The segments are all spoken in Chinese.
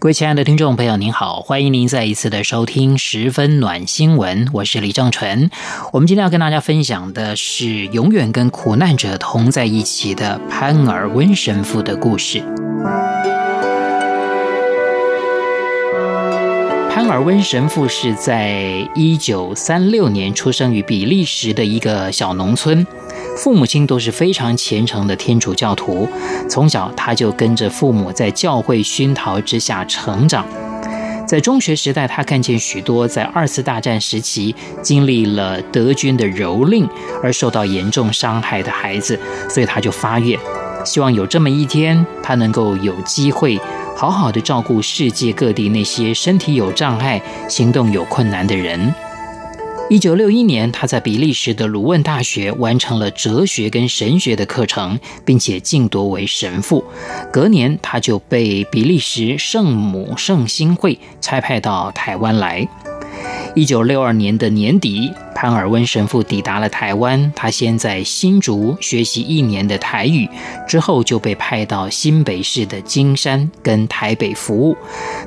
各位亲爱的听众朋友，您好，欢迎您再一次的收听十分暖新闻，我是李正纯。我们今天要跟大家分享的是永远跟苦难者同在一起的潘尔温神父的故事。潘尔温神父是在一九三六年出生于比利时的一个小农村。父母亲都是非常虔诚的天主教徒，从小他就跟着父母在教会熏陶之下成长。在中学时代，他看见许多在二次大战时期经历了德军的蹂躏而受到严重伤害的孩子，所以他就发愿，希望有这么一天，他能够有机会好好的照顾世界各地那些身体有障碍、行动有困难的人。一九六一年，他在比利时的鲁汶大学完成了哲学跟神学的课程，并且晋夺为神父。隔年，他就被比利时圣母圣心会差派到台湾来。一九六二年的年底，潘尔温神父抵达了台湾。他先在新竹学习一年的台语，之后就被派到新北市的金山跟台北服务。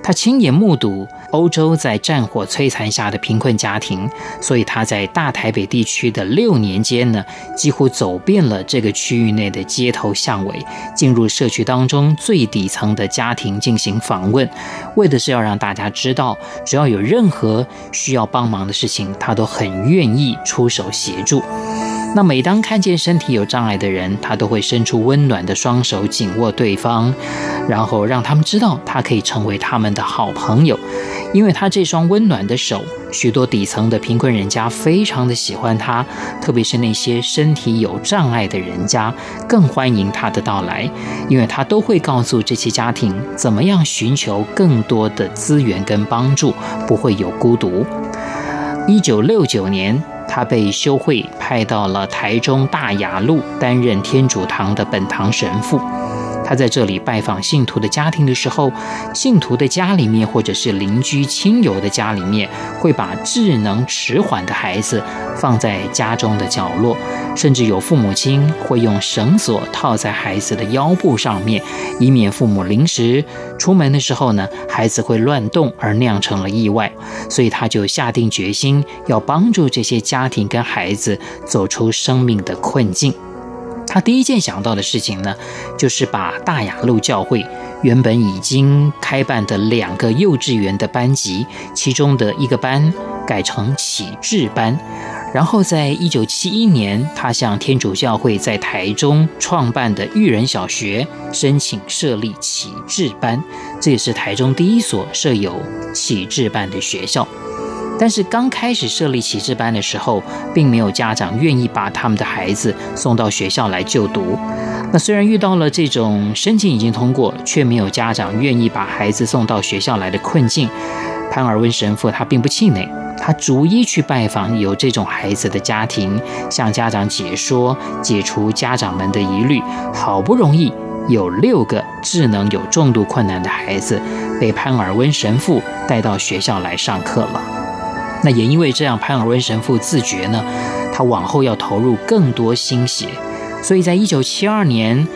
他亲眼目睹欧洲在战火摧残下的贫困家庭，所以他在大台北地区的六年间呢，几乎走遍了这个区域内的街头巷尾，进入社区当中最底层的家庭进行访问，为的是要让大家知道，只要有任何需要帮忙的事情，他都很愿愿意出手协助。那每当看见身体有障碍的人，他都会伸出温暖的双手紧握对方，然后让他们知道他可以成为他们的好朋友。因为他这双温暖的手，许多底层的贫困人家非常的喜欢他，特别是那些身体有障碍的人家更欢迎他的到来，因为他都会告诉这些家庭怎么样寻求更多的资源跟帮助，不会有孤独。一九六九年，他被修会派到了台中大雅路担任天主堂的本堂神父。他在这里拜访信徒的家庭的时候，信徒的家里面或者是邻居亲友的家里面，会把智能迟缓的孩子放在家中的角落，甚至有父母亲会用绳索套在孩子的腰部上面，以免父母临时出门的时候呢，孩子会乱动而酿成了意外。所以他就下定决心要帮助这些家庭跟孩子走出生命的困境。他第一件想到的事情呢，就是把大雅路教会原本已经开办的两个幼稚园的班级，其中的一个班改成启智班。然后在一九七一年，他向天主教会在台中创办的育人小学申请设立启智班，这也是台中第一所设有启智班的学校。但是刚开始设立启智班的时候，并没有家长愿意把他们的孩子送到学校来就读。那虽然遇到了这种申请已经通过，却没有家长愿意把孩子送到学校来的困境，潘尔温神父他并不气馁，他逐一去拜访有这种孩子的家庭，向家长解说，解除家长们的疑虑。好不容易有六个智能有重度困难的孩子被潘尔温神父带到学校来上课了。那也因为这样，潘尔温神父自觉呢，他往后要投入更多心血，所以在一九七二年，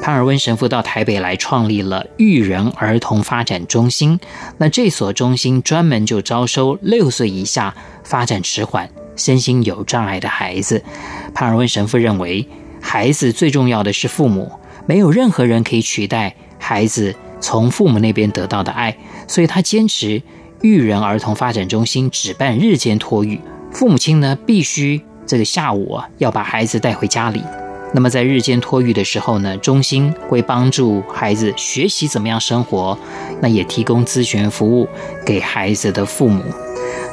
潘尔温神父到台北来创立了育人儿童发展中心。那这所中心专门就招收六岁以下发展迟缓、身心有障碍的孩子。潘尔温神父认为，孩子最重要的是父母，没有任何人可以取代孩子从父母那边得到的爱，所以他坚持。育人儿童发展中心只办日间托育，父母亲呢必须这个下午啊要把孩子带回家里。那么在日间托育的时候呢，中心会帮助孩子学习怎么样生活，那也提供咨询服务给孩子的父母。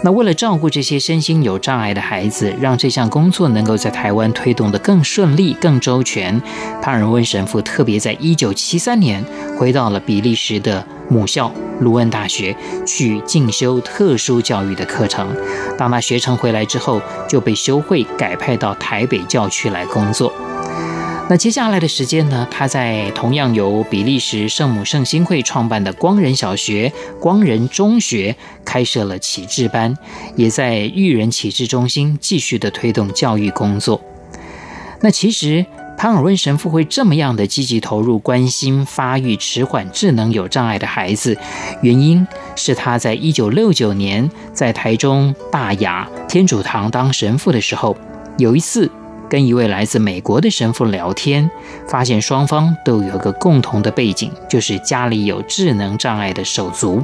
那为了照顾这些身心有障碍的孩子，让这项工作能够在台湾推动得更顺利、更周全，潘尔温神父特别在一九七三年回到了比利时的母校鲁汶大学去进修特殊教育的课程。当他学成回来之后，就被修会改派到台北教区来工作。那接下来的时间呢，他在同样由比利时圣母圣心会创办的光仁小学、光仁中学开设了启智班，也在育人启智中心继续的推动教育工作。那其实潘尔温神父会这么样的积极投入关心发育迟缓、智能有障碍的孩子，原因是他在一九六九年在台中大雅天主堂当神父的时候，有一次。跟一位来自美国的神父聊天，发现双方都有个共同的背景，就是家里有智能障碍的手足。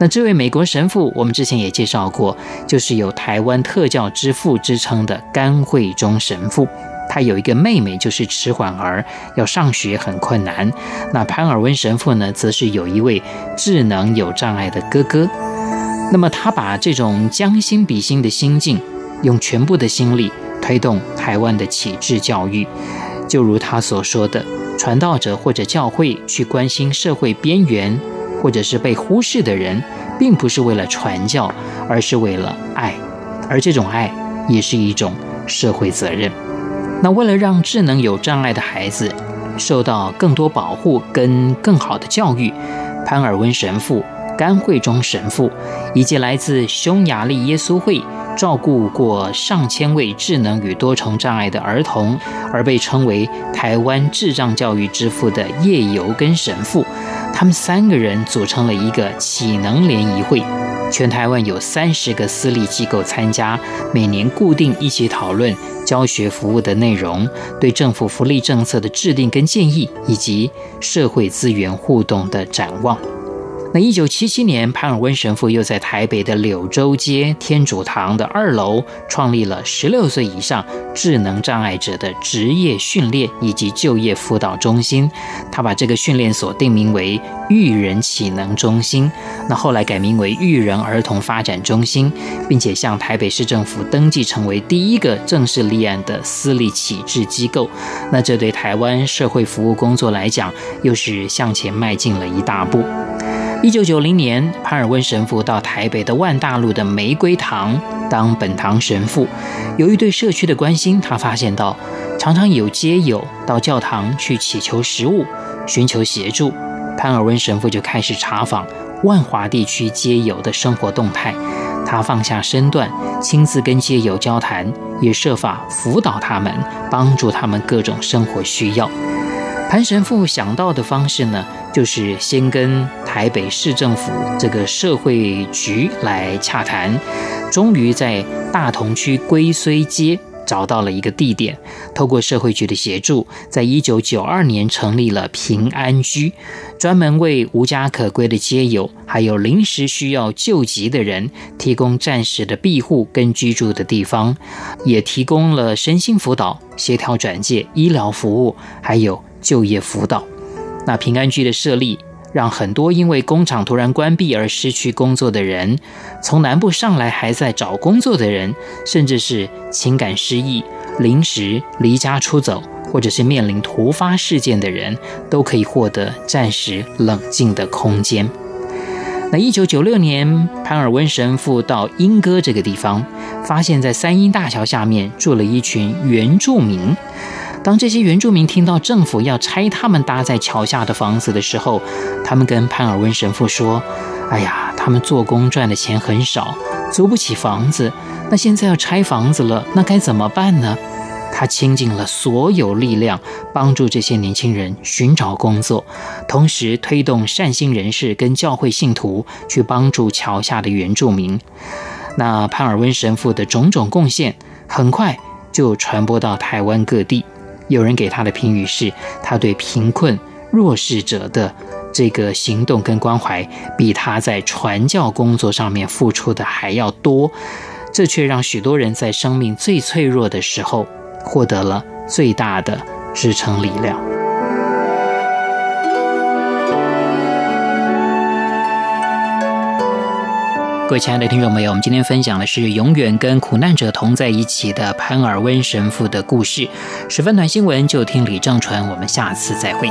那这位美国神父，我们之前也介绍过，就是有台湾特教之父之称的甘惠中神父。他有一个妹妹，就是迟缓儿，要上学很困难。那潘尔温神父呢，则是有一位智能有障碍的哥哥。那么他把这种将心比心的心境，用全部的心力。推动台湾的启智教育，就如他所说的，传道者或者教会去关心社会边缘或者是被忽视的人，并不是为了传教，而是为了爱，而这种爱也是一种社会责任。那为了让智能有障碍的孩子受到更多保护跟更好的教育，潘尔温神父、甘惠中神父以及来自匈牙利耶稣会。照顾过上千位智能与多重障碍的儿童，而被称为台湾智障教育之父的叶尤根神父，他们三个人组成了一个启能联谊会。全台湾有三十个私立机构参加，每年固定一起讨论教学服务的内容，对政府福利政策的制定跟建议，以及社会资源互动的展望。那一九七七年，潘尔温神父又在台北的柳州街天主堂的二楼创立了十六岁以上智能障碍者的职业训练以及就业辅导中心。他把这个训练所定名为育人启能中心，那后来改名为育人儿童发展中心，并且向台北市政府登记成为第一个正式立案的私立启智机构。那这对台湾社会服务工作来讲，又是向前迈进了一大步。一九九零年，潘尔温神父到台北的万大路的玫瑰堂当本堂神父。由于对社区的关心，他发现到常常有街友到教堂去祈求食物，寻求协助。潘尔温神父就开始查访万华地区街友的生活动态。他放下身段，亲自跟街友交谈，也设法辅导他们，帮助他们各种生活需要。潘神父想到的方式呢，就是先跟台北市政府这个社会局来洽谈，终于在大同区龟虽街找到了一个地点，透过社会局的协助，在一九九二年成立了平安居，专门为无家可归的街友，还有临时需要救急的人，提供暂时的庇护跟居住的地方，也提供了身心辅导、协调转介、医疗服务，还有。就业辅导，那平安居的设立，让很多因为工厂突然关闭而失去工作的人，从南部上来还在找工作的人，甚至是情感失意、临时离家出走，或者是面临突发事件的人，都可以获得暂时冷静的空间。那一九九六年，潘尔温神父到英哥这个地方，发现在三英大桥下面住了一群原住民。当这些原住民听到政府要拆他们搭在桥下的房子的时候，他们跟潘尔温神父说：“哎呀，他们做工赚的钱很少，租不起房子。那现在要拆房子了，那该怎么办呢？”他倾尽了所有力量，帮助这些年轻人寻找工作，同时推动善心人士跟教会信徒去帮助桥下的原住民。那潘尔温神父的种种贡献，很快就传播到台湾各地。有人给他的评语是，他对贫困弱势者的这个行动跟关怀，比他在传教工作上面付出的还要多。这却让许多人在生命最脆弱的时候，获得了最大的支撑力量。亲爱的听众朋友，我们今天分享的是永远跟苦难者同在一起的潘尔温神父的故事。十分短新闻，就听李正淳，我们下次再会。